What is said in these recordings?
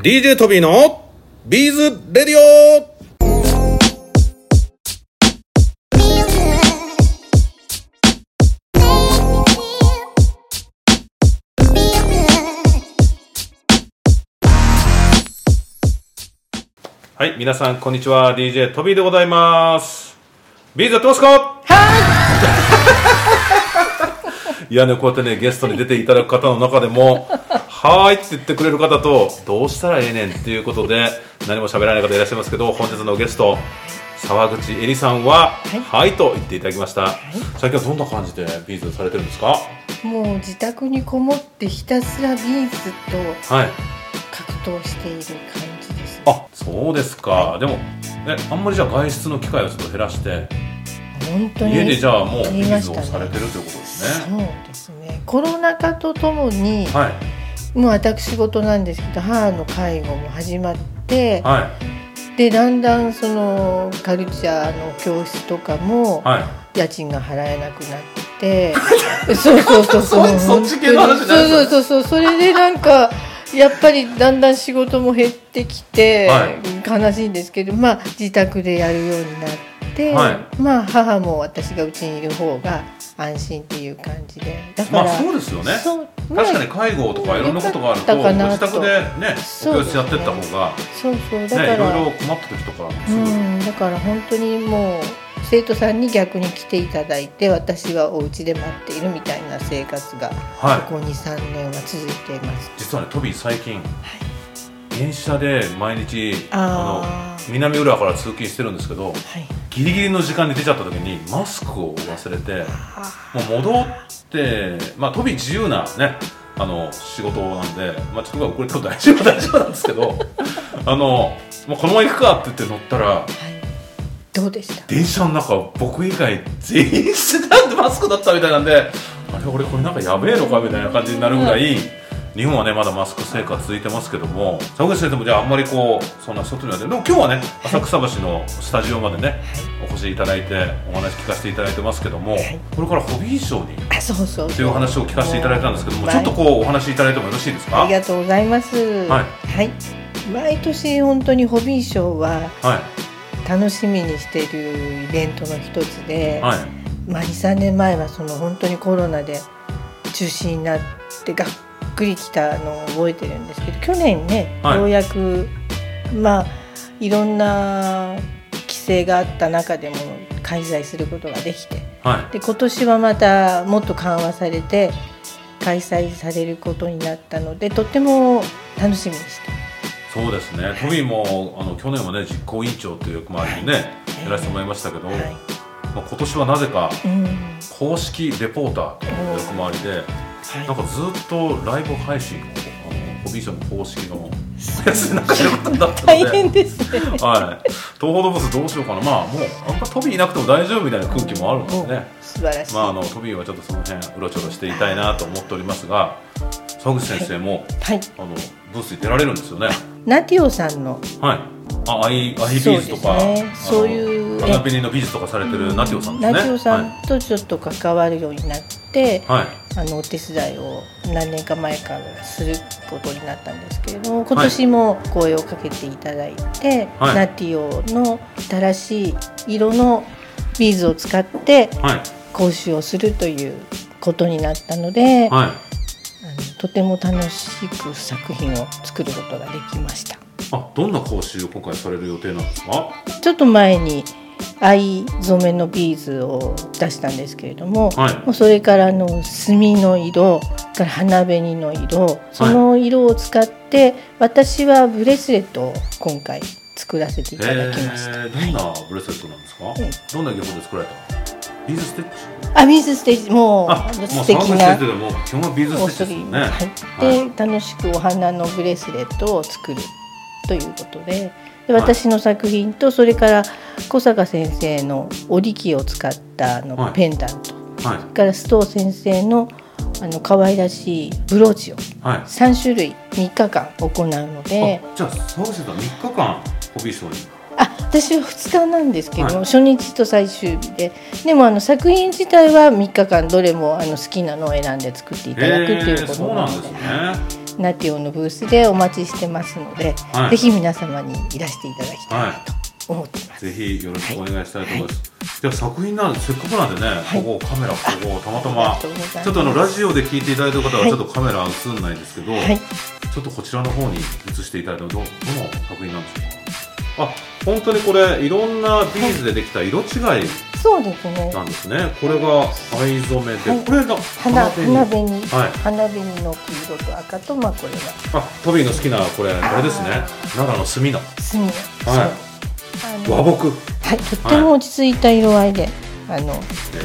DJ トビーのビーズレディオはい、皆さんこんにちは。DJ トビーでございます。ビーズやってますか？はい。いやね、こうやってね、ゲストに出ていただく方の中でも、はーいって言ってくれる方と、どうしたらええねんっていうことで、何も喋らない方いらっしゃいますけど、本日のゲスト、沢口恵里さんは、はい、と言っていただきました。最近はどんな感じでビーズされてるんですか？もう自宅にこもってひたすらビーズとはい。格闘している感じです、ね。あ、そうですか。でも、え、あんまりじゃあ外出の機会をちょっと減らして、本当に家でじゃあもうをされてるということですね。そうですね。コロナ禍とともに、はい。もう私事なんですけど母の介護も始まって、はい。でだんだんそのカルチャーの教室とかもはい。家賃が払えなくなって、そうそうそうそうそそっち系の話そうそうそうそうそれでなんかやっぱりだんだん仕事も減ってきて、は悲しいんですけどまあ自宅でやるようになって、はい。まあ母も私がうちにいる方が安心っていう感じで。だから、まあそうですよね。確かに介護とかいろんなことがあると、ご自宅でね、教室やってった方が、そうそう。だね、から、いろいろ困った時とか、すうぐ、ん、だから本当にもう生徒さんに逆に来ていただいて私はお家で待っているみたいな生活がはい。ここ23年は続いています。実はね、トビー最近、電車で毎日、あー。の、南浦和から通勤してるんですけど、はい、ギリギリの時間に出ちゃった時に、マスクを忘れて、あもう戻って、まあ、トビー自由なね、あの、仕事なんで、まあ、ちょっと遅れ大丈夫、大丈夫なんですけど、あの、もうこのまま行くかって言って乗ったら、はい、どうでした？電車の中僕以外全員してたんでマスクだったみたいなんであれ俺これなんかやべえのかみたいな感じになるぐらい日本はねまだマスク生活続いてますけども沢口先生もじゃああんまりこうそんな外には出でも今日はね浅草橋のスタジオまでねお越しいただいてお話聞かせていただいてますけどもい。これからホビーショーにあそうそうというお話を聞かせていただいたんですけどもはい。ちょっとこうお話いただいてもよろしいですか？ありがとうございます。ははい、毎年本当にホビーショーははい。楽しみにしているイベントの一つで、はい。まあ23年前はその本当にコロナで中止になってがっくりきたのを覚えてるんですけど去年ね、はい。ようやくまあいろんな規制があった中でも開催することができてはい。で今年はまたもっと緩和されて開催されることになったのでとっても楽しみにして。そうですね、トビーもあの去年はね実行委員長という役回りでね、やらせてもらいましたけど、はい。まあ、今年はなぜかうん。公式レポーターという役回りで、なんかずっとライブ配信をあのホビーショーの公式のやつでなんかやることになったので。大変ですね。はい、東宝動物どうしようかな、まあもうあんまトビーいなくても大丈夫みたいな空気もあるんですね。素晴らしい。まああのトビーはちょっとその辺うろちょろしていたいなと思っておりますが、沢口先生も、はい、あのブースに出られるんですよね。ナティオさんのはい。あ、アイ、アイビーズとか、そうねそういうあの花紅の美術とかされてるナティオさんですね。ナティオさんとちょっと関わるようになって、はい。はい。あのお手伝いを何年か前からすることになったんですけれども今年も声をかけていただいて、はいナティオの新しい色のビーズを使ってはい。講習をするということになったので、はい。あのとても楽しく作品を作ることができました。あ、どんな講習を今回される予定なんですか？ちょっと前に藍染めのビーズを出したんですけれども、はい。もうそれからあの墨の色から花紅の色その色を使って、私はブレスレットを今回作らせていただきました、えー、どんなブレスレットなんですか？えどんな技法で作られた。ビーズステッチ？あビーズステッチもう素敵なも、基本はビーズおステッチですよね。はい、で楽しくお花のブレスレットを作るということでで私の作品とそれから小坂先生の織り機を使ったあのはいペンダント、はい。それから須藤先生のあの可愛らしいブローチをはい。3種類3日間行うのであ、じゃあ、沢口先生は三日間、ホビーショーに？あ私は2日なんですけども、はい初日と最終日ででもあの作品自体は3日間どれもあの好きなのを選んで作っていただくということそうなんですね。ナティオのブースでお待ちしてますので、はい。ぜひ皆様にいらしていただきたいなと思っています。ぜひよろしくお願いしたいと思います。じゃあ作品なんでせっかくなんでね、い。ここカメラここたまたまちょっとあのラジオで聞いていただいた方ははいちょっとカメラ映んないんですけど、はい、ちょっとこちらの方に映していただいてもどどの作品なんでしょうか？あ本当にこれいろんなビーズでできた色違いそうですね。なんですね。これが藍染めで、はい。これが花花紅。花紅、はい。花紅の黄色と赤とまあこれが。あトビーの好きなこれあれですね。奈良の墨の。墨。の、はい。和木。はい、とっても落ち着いた色合いで、あの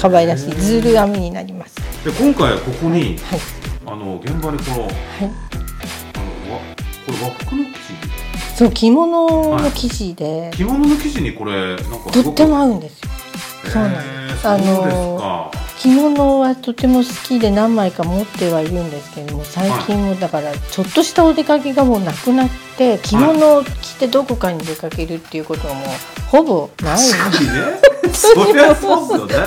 可愛らしい。ズール編みになります。で今回ここに、はい、あの現場でこのはい、あのわこれ和服の生地？そう着物の生地で、着物の生地にこれなんかとっても合うんですよ。そうなんです。あのか。着物はとても好きで何枚か持ってはいるんですけれども最近もだからちょっとしたお出かけがもうなくなって着物を着てどこかに出かけるっていうことがもうほぼない。確かにねそうで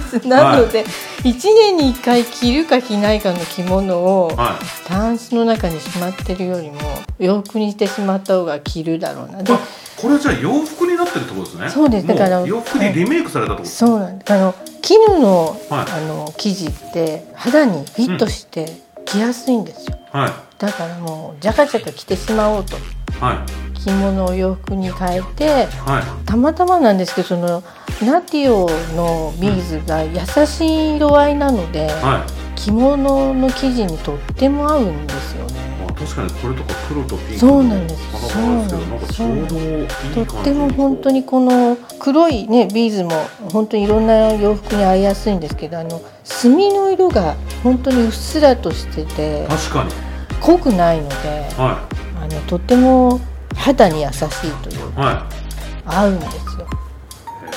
す。なので、一年に一回着るか着ないかの着物をはタンスの中にしまってるよりも洋服にしてしまった方が着るだろうな。でこれじゃあ洋服になってるってことですね。そうです。だから洋服にリメイクされたってことそうなんです。あの絹の,、はい。あの生地って肌にフィットして着やすいんですよ、はい。だからもうジャカジャカ着てしまおうと。はい。着物を洋服に変えてはい。たまたまなんですけどそのナティオのビーズが優しい色合いなので、はい。着物の生地にとっても合うんですよ確かにこれとか黒とピンクそうなんです。けどなんかちそうなんですょうどいい感じとっても本当にこの黒いねビーズも本当にいろんな洋服に合いやすいんですけどあの墨の色が本当にうっすらとしてて確かに。濃くないのではあのとっても肌に優しいといういは合うんですよ。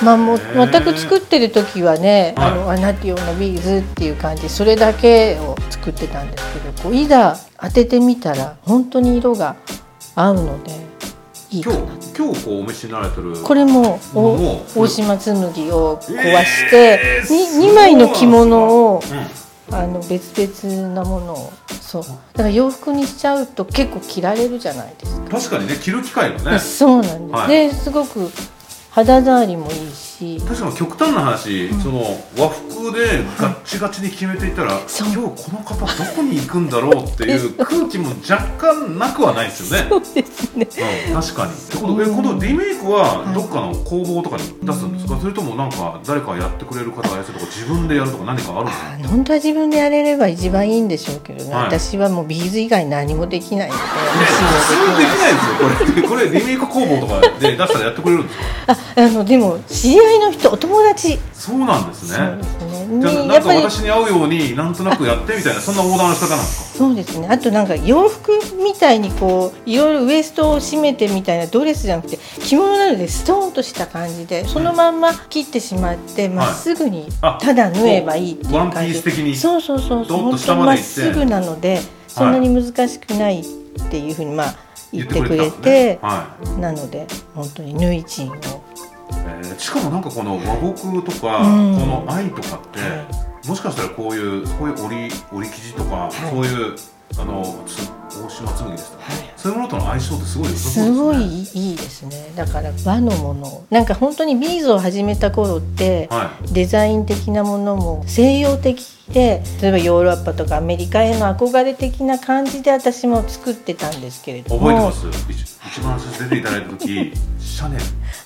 まあ、もう全く作ってる時はね、はい。あのアナティオのビーズっていう感じそれだけを作ってたんですけどこういざ当ててみたら本当に色が合うのでいいかな日今日こうお召しになられてるこれもお大島紬を壊して、えーに2枚の着物をうん。あの別々なものをそう。だから洋服にしちゃうと結構着られるじゃないですか。確かにね着る機会がね。そうなんです、はい。ですごく肌触りもいいし。確かに極端な話、その和服でガッチガチに決めていったら、そう。今日この方どこに行くんだろうっていう空気も若干なくはないですよね。そうですね。うん、確かに。ってことえこのリメイクはどっかの工房とかに出すんですか、それともなんか誰かやってくれる方がやるとか自分でやるとか何かあるんですか？あ本当は自分でやれれば一番いいんでしょうけどね、はい。私はもうビーズ以外何もできないので。普通できないですよこれ。これリメイク工房とかで出したらやってくれるんですか？ああのでも知り合いの人お友達。そうなんですそうねですね。じゃあなんか私に合うようになんとなくやってみたいなそんなオーダーの仕方なんですか？そうですね。あとなんか洋服みたいにこういろいろウエストを締めてみたいなドレスじゃなくて着物なのでストーンとした感じでそのまんま切ってしまってまっすぐにあただ縫えばいいっていうワンピ感じース的にそうそうそうそう。本当にまっすぐなのでそんなに難しくないっていうふうにまあ言ってくれて。はい。なので本当に縫い賃をえーしかもなんかこの和睦とか、うん。この愛とかって、はもしかしたらこういうこういう織り織り生地とか、い。そういうあのつ大島紬ですとか、はい。そういうものとの相性ってすごいすですねごいいいですね。だから和のもの。なんか本当にビーズを始めた頃って、はデザイン的なものも西洋的で例えばヨーロッパとかアメリカへの憧れ的な感じで私も作ってたんですけれいども。覚えてます？一一番最初出ていただいた時 シャネ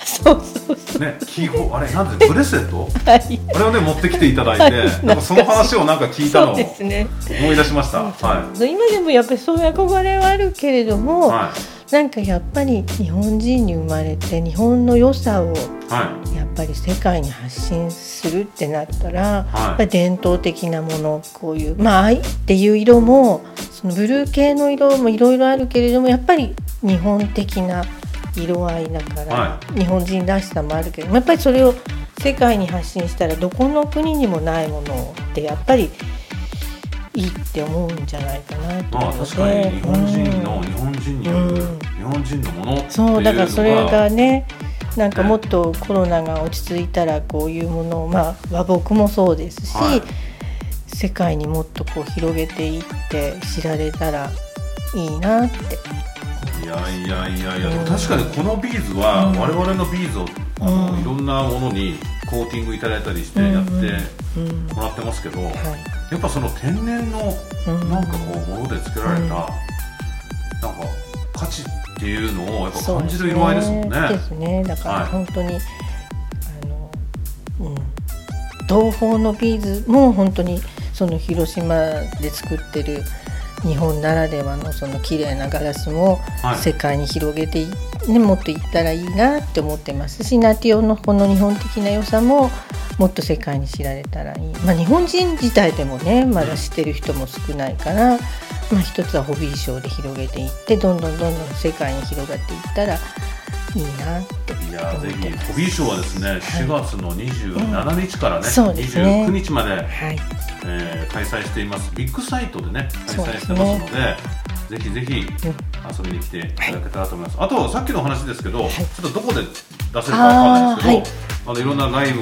そうそうそルねキーホ あれなんでブレスレットうはい。あれをね持ってきていただいて、はい。なんかその話をなんか聞いたのをですね。思い出しました。は今でもやっぱりそういう憧れはあるけれどいも、はなんかやっぱり日本人に生まれて日本の良さをやっぱり世界に発信するってなったら、やっはいぱり伝統的なものこういうまあ藍っていう色もそのブルー系の色もいろいろあるけれどもやっぱり日本的な色合いだから、は日本人らしさもあるけどやっぱりそれを世界に発信したらどこの国にもないものってやっぱりいいって思うんじゃないかなとまあ思うので。確かに日本人の、うん。日本人による、うん日本人のものそうだからそれがねなんかねもっとコロナが落ち着いたらこういうものをまあ和睦もそうですし、はい。世界にもっとこう広げていって知られたらいいなって。いやいやいやいや、でも確かにこのビーズは我々のビーズをあの、うん。いろんなものにコーティングいただいたりしてやってうん。もらってますけど、はい。やっぱその天然のうん。なんかこうもので作られた、うん。なんか価値っていうのをやっぱ感じる色合いですもんね。ですね。だからはい本当に、あのうん。東宝のビーズも本当にその広島で作ってる日本ならではのその綺麗なガラスもはい。世界に広げてい、ね、もっといったらいいなって思ってますしナティオのこの日本的な良さももっと世界に知られたらいい、まあ、日本人自体でもねまだ知ってる人も少ないから、まあ、一つはホビーショーで広げていってどんどんどんどん世界に広がっていったらいいなって。いや思っぜひてます。ホビーショーはですね4月の27日からね、そうですね。29日まで、はい、えー開催しています。ビッグサイトでね開催してますのでぜひぜひ遊びに来ていただけたらと思います、あとさっきの話ですけど、ちょっとどこで出せるかわかんないですけどい。あのいろんなライブ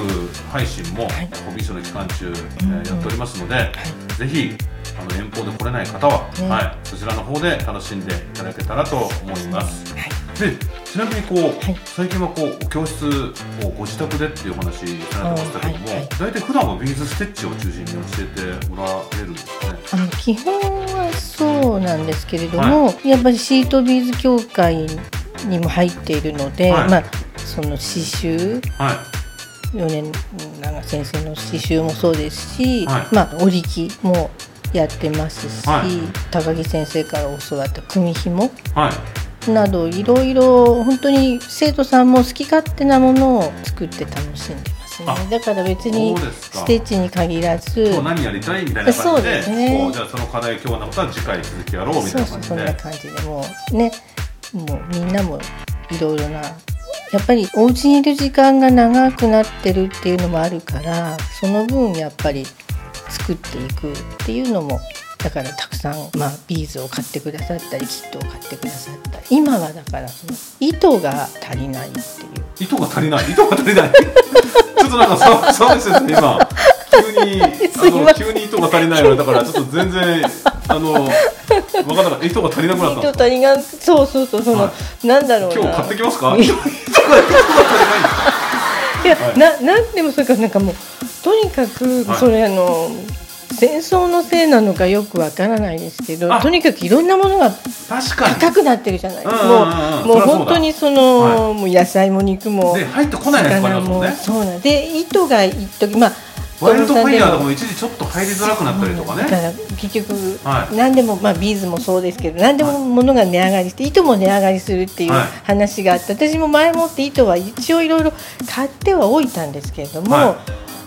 配信も、はい。ホビーショーの期間中、えーやっておりますので、ぜひあの遠方で来れない方は、ね。はい、そちらの方で楽しんでいただけたらと思います。はい。でちなみにこう、はい。最近はこう教室をご自宅でっていうお話されてましたけども、はいはい大体普段はビーズステッチを中心に教えてもらえるんですかね。あの基本はそうなんですけれども、やっぱりシートビーズ協会にも入っているので、はい。まあその刺繍はい。米長先生の刺繍もそうですし、はい。まあ織り機もやってますし、はい。高木先生から教わった組紐はい。などいろいろ本当に生徒さんも好き勝手なものを作って楽しんでますあねだから別にステッチに限らず今日何やりたいみたいなそう感じでですね。じゃあその課題今日のことは次回続きやろうみたそそうそんいうな感じでな感じで。もうねもうみんなもいろいろなやっぱりお家にいる時間が長くなってるっていうのもあるからその分やっぱり作っていくっていうのもだからたくさん、まあ、ビーズを買ってくださったりキットを買ってくださったり。今はだからその糸が足りないっていう。糸が足りない？糸が足りない？ちょっとなんかさそうですね今。急に あの急に糸が足りないのだからちょっと全然あの分かんなかった。糸が足りなくなった糸足りがそうそうそうその、はなんだろうな。今日買ってきますか？糸が足りないいや、はい。ななんでもそれからなんかもうとにかくはい。それあの、戦争のせいなのかよくわからないですけどあ。とにかくいろんなものが高くなってるじゃない。ですか、もうもう本当にその、はもう野菜も肉もで入ってこないやつもね。そうなん。で糸が一時まあ WildFire でもも一時ちょっと入りづらくなったりとかね。だから結局、はい。何でも、まあ、ビーズもそうですけど何でも物が値上がりして糸も値上がりするっていうはい。話があって、私も前もって糸は一応いろいろ買ってはおいたんですけれども、は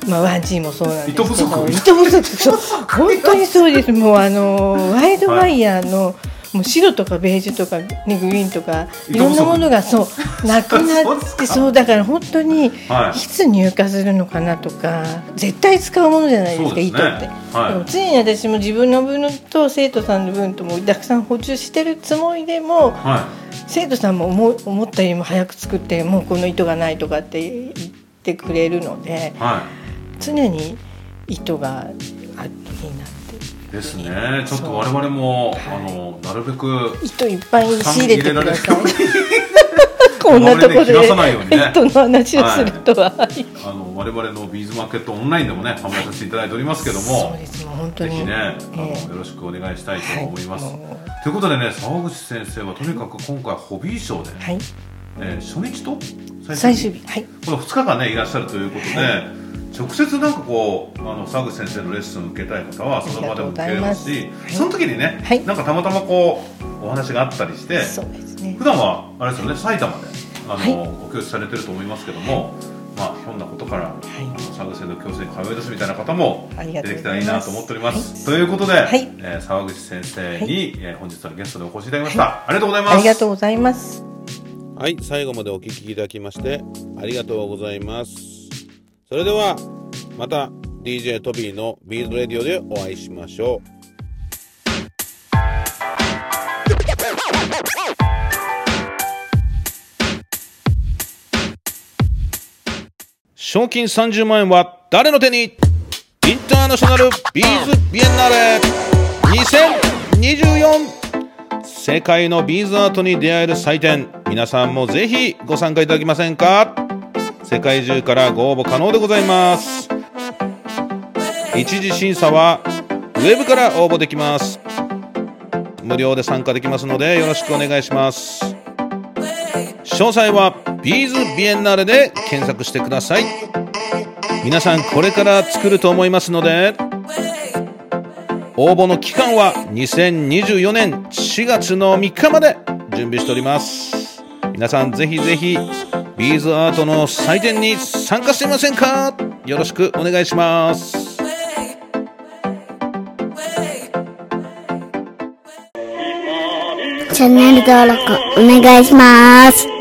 まあ、 One-G もそうなんですけど糸不足。糸不足。そう本当にそうです。もうあの WildFire の、もう白とかベージュとか、ね、グリーンとかいろんなものがそう なくなってそうだから本当にはい。いつ入荷するのかなとか絶対使うものじゃないですか糸って、はい。でも常に私も自分の分と生徒さんの分ともたくさん補充してるつもりでもは生徒さんも思う思ったよりも早く作ってもうこの糸がないとかって言ってくれるので常に糸があいいなですね。ちょっと我々もはいあのなるべく糸いっぱい仕入れてください。こんなところで糸の話をするとは、あの我々のビーズマーケットオンラインでもね販売させていただいておりますけどもですもう本当に。ぜひねあのええ。よろしくお願いしたいと思います、はいということでね沢口先生はとにかく今回ホビーショーで、はい。えー初日と最終日？はい。この2日間ねいらっしゃるということで、は直接なんかこうあの沢口先生のレッスンを受けたい方はその場でも受けれますしありがとうございます。その時にね、はい。なんかたまたまこうお話があったりしてそうですね。普段はあれですよね埼玉であの、はいお教室されてると思いますけども、まあひょんなことから、あの澤口先生の教室に通い出すみたいな方も出てきたらいいなと思っております。はい。ということで、はい。えー澤口先生に、えー本日のゲストでお越しいただきました、ありがとうございます。ありがとうございます。はい、最後までお聞きいただきましてありがとうございます。それではまた DJ トビーのビーズレディオでお会いしましょう。賞金30万円は誰の手に？インターナショナルビーズビエンナーレ。2024世界のビーズアートに出会える祭典。皆さんもぜひご参加いただけませんか？世界中からご応募可能でございます。一次審査はウェブから応募できます。無料で参加できますのでよろしくお願いします。詳細はビーズビエンナーレで検索してください。皆さんこれから作ると思いますので応募の期間は2024年4月の3日まで準備しております。皆さんぜひぜひビーズアートの祭典に参加してみませんか？よろしくお願いしますチャンネル登録お願いします。